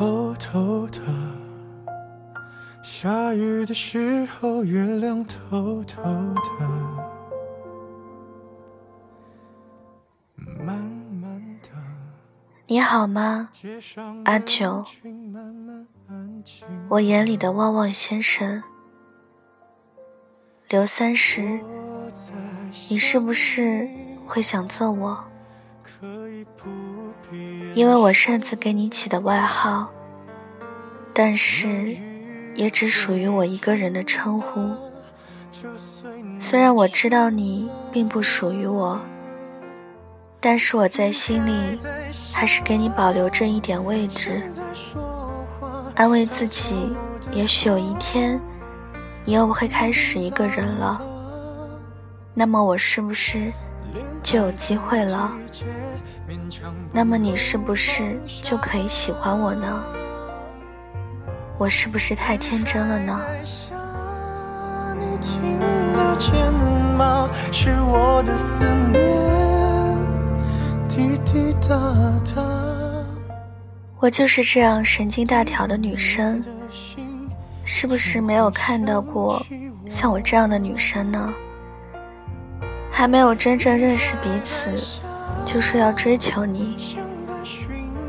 偷偷的，下雨的时候，月亮偷偷的，慢慢的。你好吗，阿九？我眼里的旺旺先生，刘三十，你是不是会想揍我？可以不因为我擅自给你起的外号，但是也只属于我一个人的称呼。虽然我知道你并不属于我，但是我在心里还是给你保留着一点位置，安慰自己，也许有一天你又会开始一个人了，那么我是不是就有机会了？那么你是不是就可以喜欢我呢？我是不是太天真了呢？我就是这样神经大条的女生，是不是没有看到过像我这样的女生呢？还没有真正认识彼此。就说要追求你，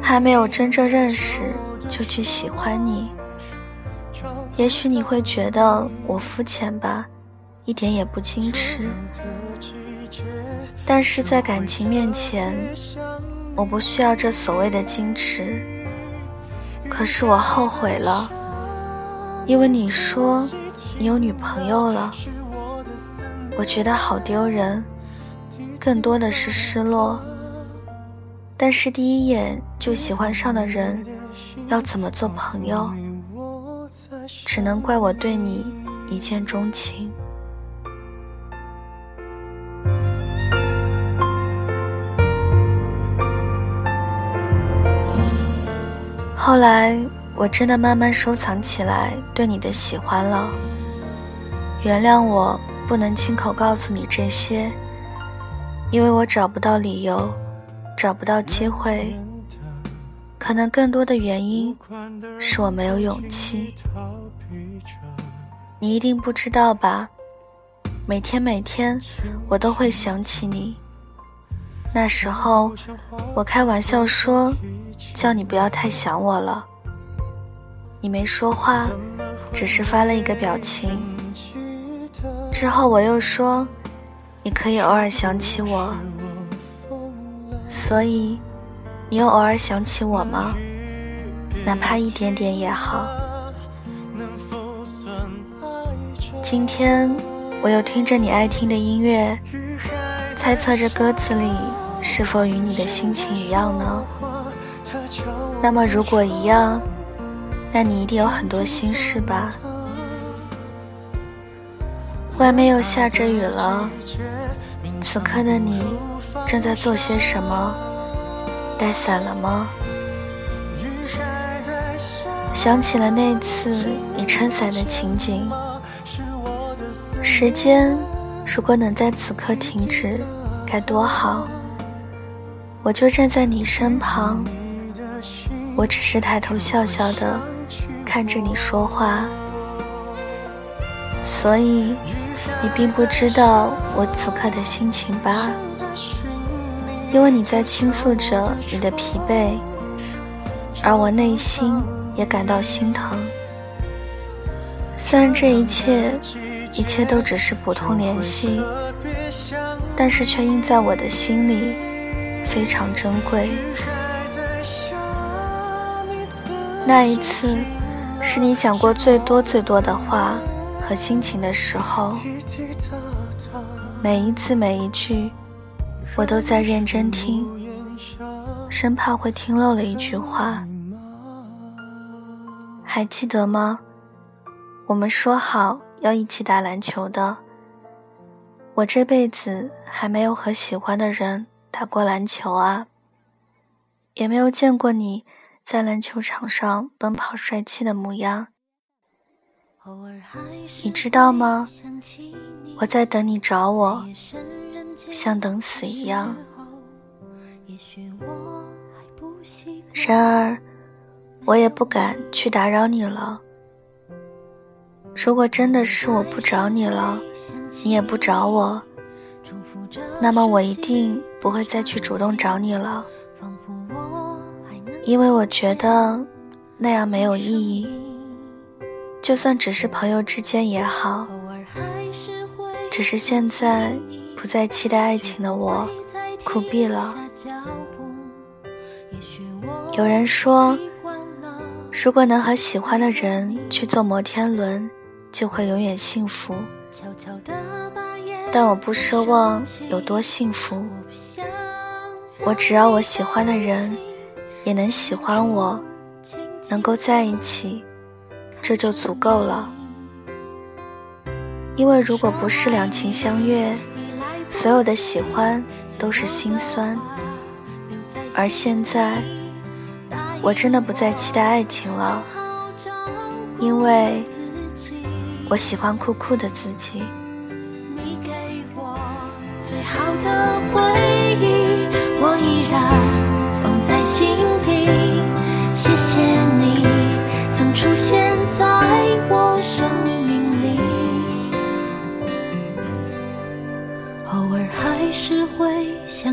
还没有真正认识就去喜欢你。也许你会觉得我肤浅吧，一点也不矜持。但是在感情面前，我不需要这所谓的矜持。可是我后悔了，因为你说你有女朋友了，我觉得好丢人。更多的是失落，但是第一眼就喜欢上的人，要怎么做朋友？只能怪我对你一见钟情。后来我真的慢慢收藏起来对你的喜欢了。原谅我不能亲口告诉你这些。因为我找不到理由，找不到机会，可能更多的原因是我没有勇气。你一定不知道吧？每天每天，我都会想起你。那时候，我开玩笑说，叫你不要太想我了。你没说话，只是发了一个表情。之后我又说。你可以偶尔想起我，所以你又偶尔想起我吗？哪怕一点点也好。今天我又听着你爱听的音乐，猜测着歌词里是否与你的心情一样呢？那么如果一样，那你一定有很多心事吧？外面又下着雨了，此刻的你正在做些什么？带伞了吗？想起了那次你撑伞的情景。时间如果能在此刻停止，该多好！我就站在你身旁，我只是抬头笑笑的看着你说话，所以。你并不知道我此刻的心情吧？因为你在倾诉着你的疲惫，而我内心也感到心疼。虽然这一切，一切都只是普通联系，但是却印在我的心里，非常珍贵。那一次，是你讲过最多最多的话。和心情的时候，每一次每一句，我都在认真听，生怕会听漏了一句话。还记得吗？我们说好要一起打篮球的。我这辈子还没有和喜欢的人打过篮球啊，也没有见过你在篮球场上奔跑帅气的模样。你知道吗？我在等你找我，像等死一样。然而，我也不敢去打扰你了。如果真的是我不找你了，你也不找我，那么我一定不会再去主动找你了，因为我觉得那样没有意义。就算只是朋友之间也好，只是现在不再期待爱情的我，苦逼了。有人说，如果能和喜欢的人去坐摩天轮。就会永远幸福，但我不奢望有多幸福。我只要我喜欢的人也能喜欢我，能够在一起，这就足够了。因为如果不是两情相悦，所有的喜欢都是心酸。而现在，我真的不再期待爱情了，因为。我喜欢酷酷的自己。你给我最好的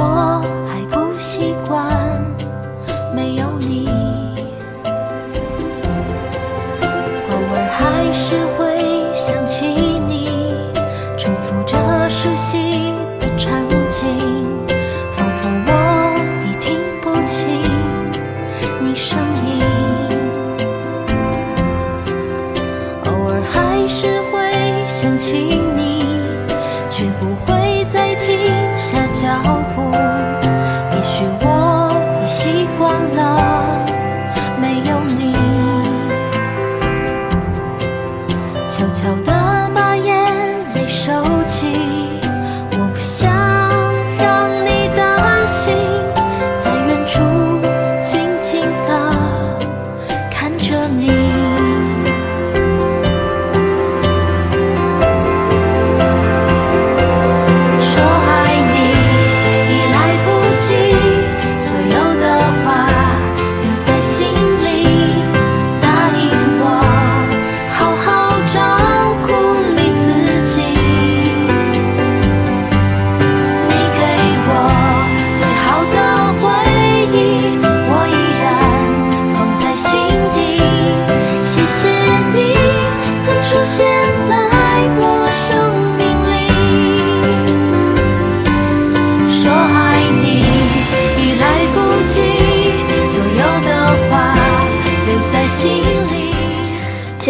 我还不习惯没有你偶尔还是会想起你。重复着熟悉的场景仿佛我已听不清你声音偶尔还是会想起悄悄的把眼泪收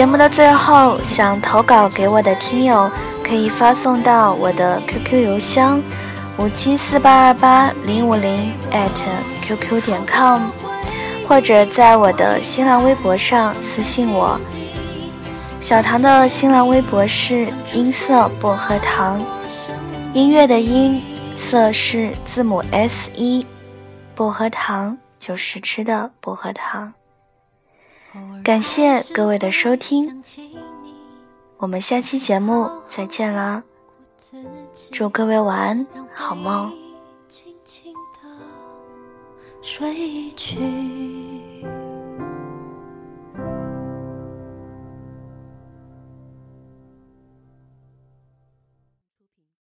节目的最后，想投稿给我的听友，可以发送到我的 QQ 邮箱五七四八二八零五零 @QQ 点 com，或者在我的新浪微博上私信我。小唐的新浪微博是音色薄荷糖，音乐的音色是字母 S 一，薄荷糖就是吃的薄荷糖。感谢各位的收听，我们下期节目再见啦！祝各位晚安，好梦。睡去。